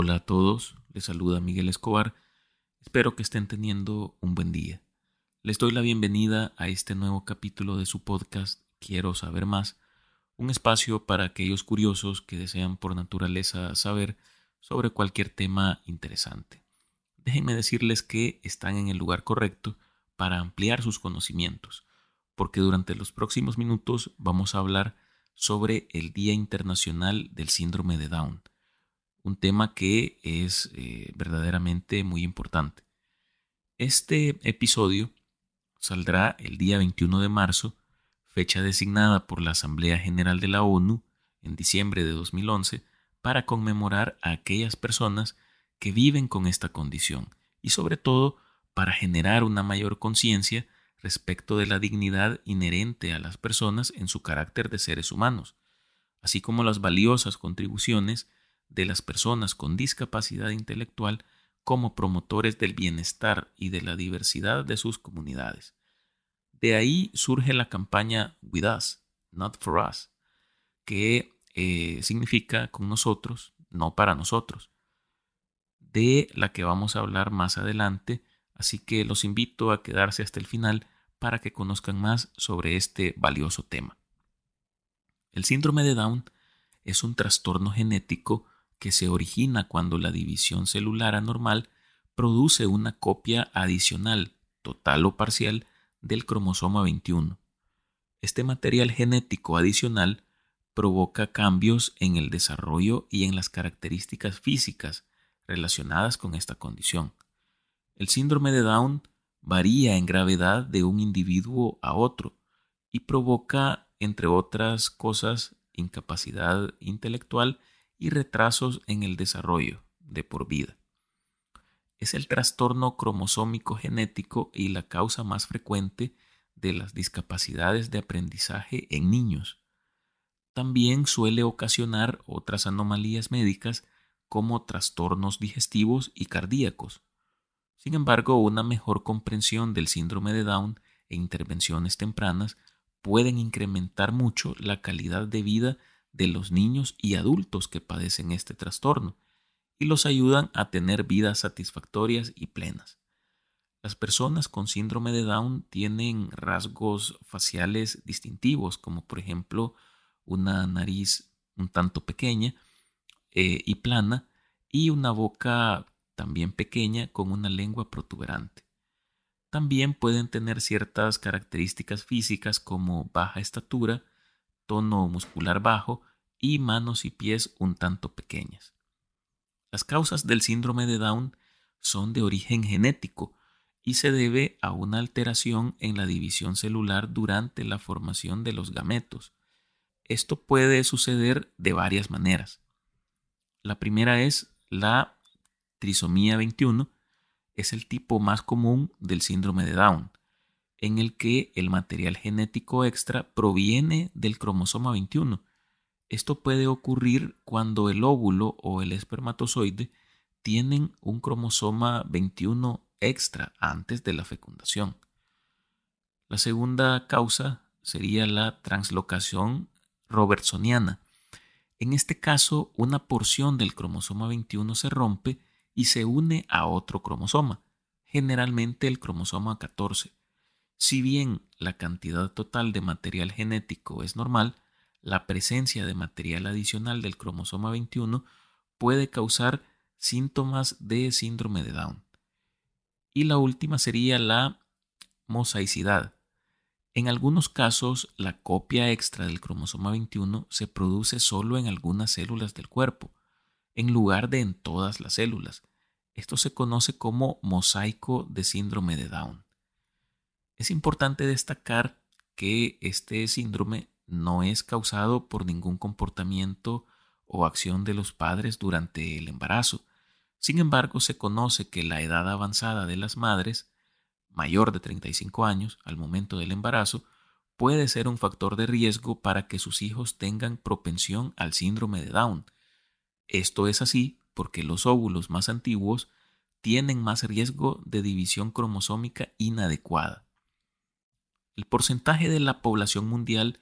Hola a todos, les saluda Miguel Escobar. Espero que estén teniendo un buen día. Les doy la bienvenida a este nuevo capítulo de su podcast Quiero saber más, un espacio para aquellos curiosos que desean por naturaleza saber sobre cualquier tema interesante. Déjenme decirles que están en el lugar correcto para ampliar sus conocimientos, porque durante los próximos minutos vamos a hablar sobre el Día Internacional del Síndrome de Down, un tema que es eh, verdaderamente muy importante. Este episodio saldrá el día 21 de marzo, fecha designada por la Asamblea General de la ONU en diciembre de 2011 para conmemorar a aquellas personas que viven con esta condición y sobre todo para generar una mayor conciencia respecto de la dignidad inherente a las personas en su carácter de seres humanos, así como las valiosas contribuciones de las personas con discapacidad intelectual como promotores del bienestar y de la diversidad de sus comunidades. De ahí surge la campaña With Us, Not For Us, que eh, significa con nosotros, no para nosotros, de la que vamos a hablar más adelante, así que los invito a quedarse hasta el final para que conozcan más sobre este valioso tema. El síndrome de Down es un trastorno genético que se origina cuando la división celular anormal produce una copia adicional, total o parcial, del cromosoma 21. Este material genético adicional provoca cambios en el desarrollo y en las características físicas relacionadas con esta condición. El síndrome de Down varía en gravedad de un individuo a otro y provoca, entre otras cosas, incapacidad intelectual y retrasos en el desarrollo de por vida. Es el trastorno cromosómico genético y la causa más frecuente de las discapacidades de aprendizaje en niños. También suele ocasionar otras anomalías médicas como trastornos digestivos y cardíacos. Sin embargo, una mejor comprensión del síndrome de Down e intervenciones tempranas pueden incrementar mucho la calidad de vida de los niños y adultos que padecen este trastorno y los ayudan a tener vidas satisfactorias y plenas. Las personas con síndrome de Down tienen rasgos faciales distintivos, como por ejemplo una nariz un tanto pequeña eh, y plana y una boca también pequeña con una lengua protuberante. También pueden tener ciertas características físicas como baja estatura, tono muscular bajo y manos y pies un tanto pequeñas. Las causas del síndrome de Down son de origen genético y se debe a una alteración en la división celular durante la formación de los gametos. Esto puede suceder de varias maneras. La primera es la trisomía 21, es el tipo más común del síndrome de Down, en el que el material genético extra proviene del cromosoma 21. Esto puede ocurrir cuando el óvulo o el espermatozoide tienen un cromosoma 21 extra antes de la fecundación. La segunda causa sería la translocación robertsoniana. En este caso, una porción del cromosoma 21 se rompe y se une a otro cromosoma, generalmente el cromosoma 14. Si bien la cantidad total de material genético es normal, la presencia de material adicional del cromosoma 21 puede causar síntomas de síndrome de Down. Y la última sería la mosaicidad. En algunos casos, la copia extra del cromosoma 21 se produce solo en algunas células del cuerpo, en lugar de en todas las células. Esto se conoce como mosaico de síndrome de Down. Es importante destacar que este síndrome no es causado por ningún comportamiento o acción de los padres durante el embarazo. Sin embargo, se conoce que la edad avanzada de las madres, mayor de 35 años al momento del embarazo, puede ser un factor de riesgo para que sus hijos tengan propensión al síndrome de Down. Esto es así porque los óvulos más antiguos tienen más riesgo de división cromosómica inadecuada. El porcentaje de la población mundial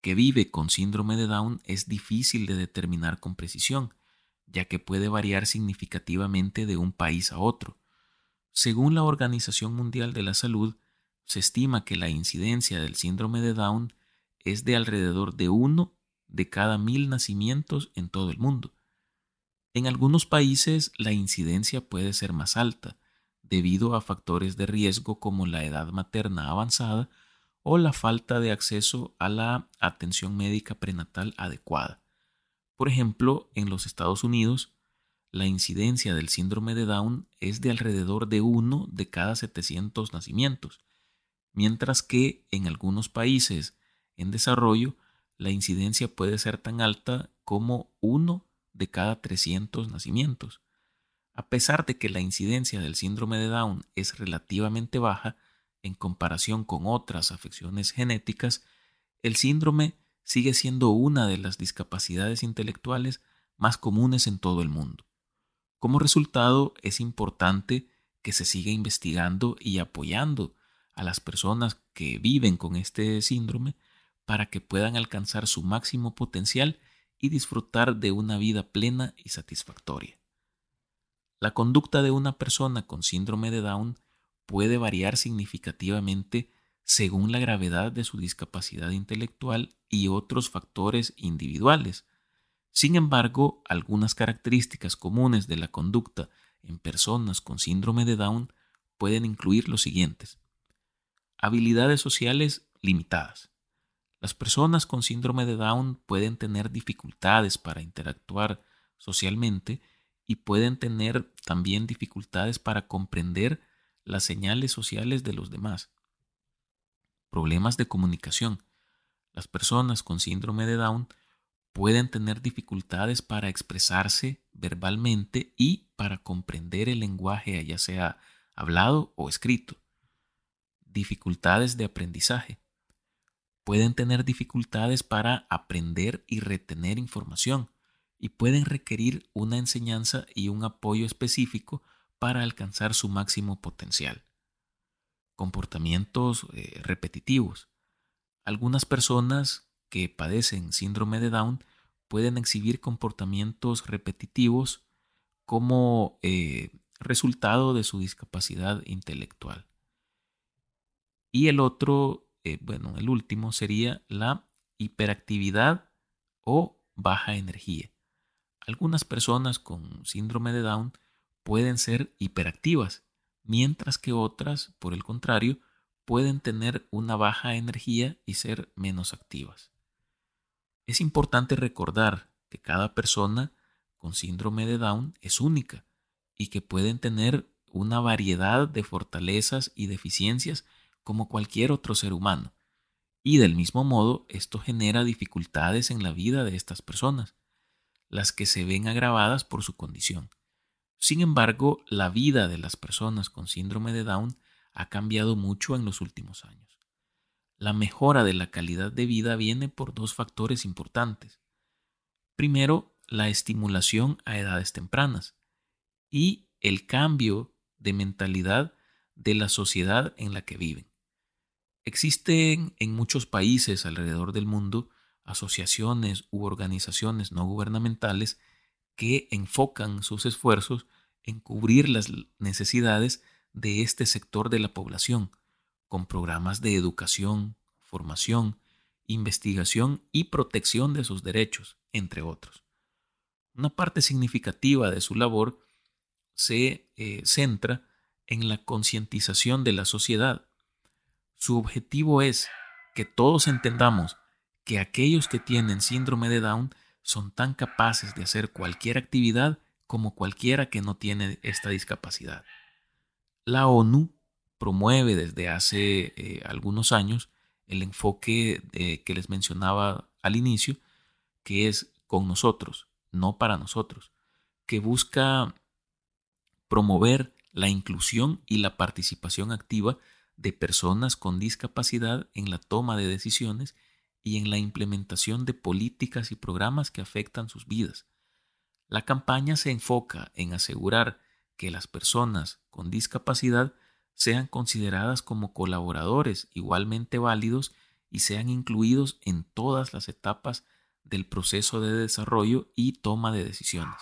que vive con síndrome de Down es difícil de determinar con precisión, ya que puede variar significativamente de un país a otro. Según la Organización Mundial de la Salud, se estima que la incidencia del síndrome de Down es de alrededor de uno de cada mil nacimientos en todo el mundo. En algunos países la incidencia puede ser más alta, debido a factores de riesgo como la edad materna avanzada o la falta de acceso a la atención médica prenatal adecuada. Por ejemplo, en los Estados Unidos, la incidencia del síndrome de Down es de alrededor de uno de cada 700 nacimientos, mientras que en algunos países en desarrollo la incidencia puede ser tan alta como uno de cada 300 nacimientos. A pesar de que la incidencia del síndrome de Down es relativamente baja en comparación con otras afecciones genéticas, el síndrome sigue siendo una de las discapacidades intelectuales más comunes en todo el mundo. Como resultado, es importante que se siga investigando y apoyando a las personas que viven con este síndrome para que puedan alcanzar su máximo potencial y disfrutar de una vida plena y satisfactoria. La conducta de una persona con síndrome de Down puede variar significativamente según la gravedad de su discapacidad intelectual y otros factores individuales. Sin embargo, algunas características comunes de la conducta en personas con síndrome de Down pueden incluir los siguientes. Habilidades sociales limitadas. Las personas con síndrome de Down pueden tener dificultades para interactuar socialmente y pueden tener también dificultades para comprender las señales sociales de los demás. Problemas de comunicación. Las personas con síndrome de Down pueden tener dificultades para expresarse verbalmente y para comprender el lenguaje, ya sea hablado o escrito dificultades de aprendizaje. Pueden tener dificultades para aprender y retener información y pueden requerir una enseñanza y un apoyo específico para alcanzar su máximo potencial. Comportamientos eh, repetitivos. Algunas personas que padecen síndrome de Down pueden exhibir comportamientos repetitivos como eh, resultado de su discapacidad intelectual. Y el otro, eh, bueno, el último sería la hiperactividad o baja energía. Algunas personas con síndrome de Down pueden ser hiperactivas, mientras que otras, por el contrario, pueden tener una baja energía y ser menos activas. Es importante recordar que cada persona con síndrome de Down es única y que pueden tener una variedad de fortalezas y deficiencias como cualquier otro ser humano. Y del mismo modo, esto genera dificultades en la vida de estas personas, las que se ven agravadas por su condición. Sin embargo, la vida de las personas con síndrome de Down ha cambiado mucho en los últimos años. La mejora de la calidad de vida viene por dos factores importantes. Primero, la estimulación a edades tempranas y el cambio de mentalidad de la sociedad en la que viven. Existen en muchos países alrededor del mundo asociaciones u organizaciones no gubernamentales que enfocan sus esfuerzos en cubrir las necesidades de este sector de la población, con programas de educación, formación, investigación y protección de sus derechos, entre otros. Una parte significativa de su labor se eh, centra en la concientización de la sociedad su objetivo es que todos entendamos que aquellos que tienen síndrome de Down son tan capaces de hacer cualquier actividad como cualquiera que no tiene esta discapacidad. La ONU promueve desde hace eh, algunos años el enfoque que les mencionaba al inicio, que es con nosotros, no para nosotros, que busca promover la inclusión y la participación activa de personas con discapacidad en la toma de decisiones y en la implementación de políticas y programas que afectan sus vidas. La campaña se enfoca en asegurar que las personas con discapacidad sean consideradas como colaboradores igualmente válidos y sean incluidos en todas las etapas del proceso de desarrollo y toma de decisiones.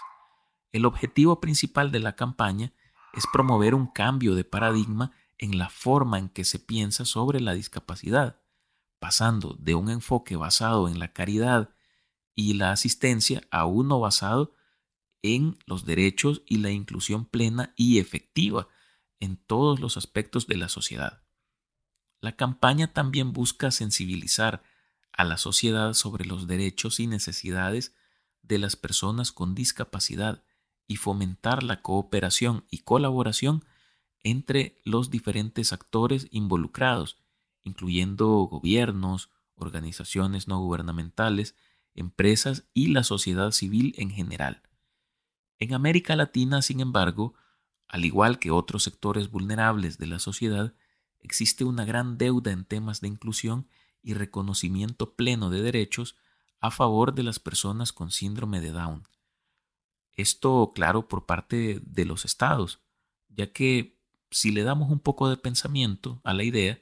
el objetivo principal de la campaña es promover un cambio de paradigma en la forma en que se piensa sobre la discapacidad, pasando de un enfoque basado en la caridad y la asistencia a uno basado en los derechos y la inclusión plena y efectiva en todos los aspectos de la sociedad. La campaña también busca sensibilizar a la sociedad sobre los derechos y necesidades de las personas con discapacidad y fomentar la cooperación y colaboración entre los diferentes actores involucrados, incluyendo gobiernos, organizaciones no gubernamentales, empresas y la sociedad civil en general. En América Latina, sin embargo, al igual que otros sectores vulnerables de la sociedad, existe una gran deuda en temas de inclusión y reconocimiento pleno de derechos a favor de las personas con síndrome de Down. Esto, claro, por parte de los estados, ya que si le damos un poco de pensamiento a la idea,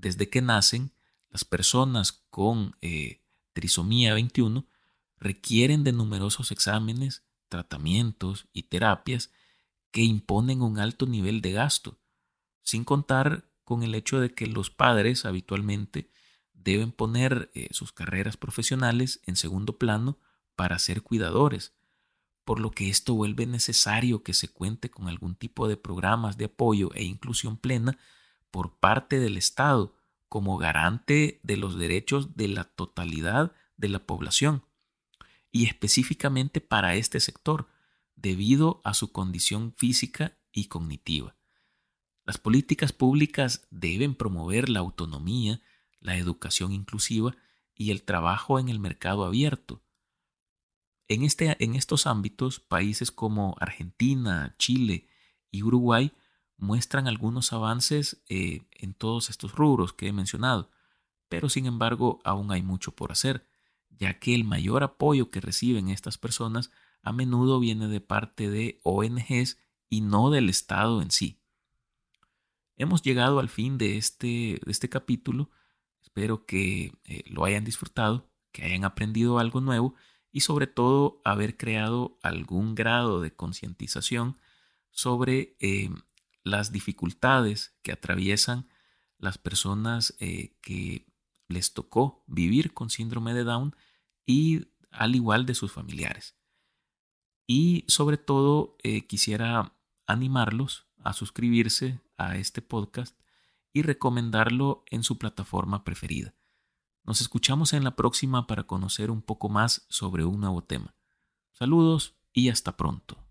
desde que nacen, las personas con eh, trisomía 21 requieren de numerosos exámenes, tratamientos y terapias que imponen un alto nivel de gasto, sin contar con el hecho de que los padres habitualmente deben poner eh, sus carreras profesionales en segundo plano para ser cuidadores, por lo que esto vuelve necesario que se cuente con algún tipo de programas de apoyo e inclusión plena por parte del Estado como garante de los derechos de la totalidad de la población y específicamente para este sector debido a su condición física y cognitiva. Las políticas públicas deben promover la autonomía, la educación inclusiva y el trabajo en el mercado abierto, en, este, en estos ámbitos, países como Argentina, Chile y Uruguay muestran algunos avances eh, en todos estos rubros que he mencionado, pero sin embargo aún hay mucho por hacer, ya que el mayor apoyo que reciben estas personas a menudo viene de parte de ONGs y no del Estado en sí. Hemos llegado al fin de este, de este capítulo, espero que eh, lo hayan disfrutado, que hayan aprendido algo nuevo y sobre todo haber creado algún grado de concientización sobre eh, las dificultades que atraviesan las personas eh, que les tocó vivir con síndrome de Down y al igual de sus familiares. Y sobre todo eh, quisiera animarlos a suscribirse a este podcast y recomendarlo en su plataforma preferida. Nos escuchamos en la próxima para conocer un poco más sobre un nuevo tema. Saludos y hasta pronto.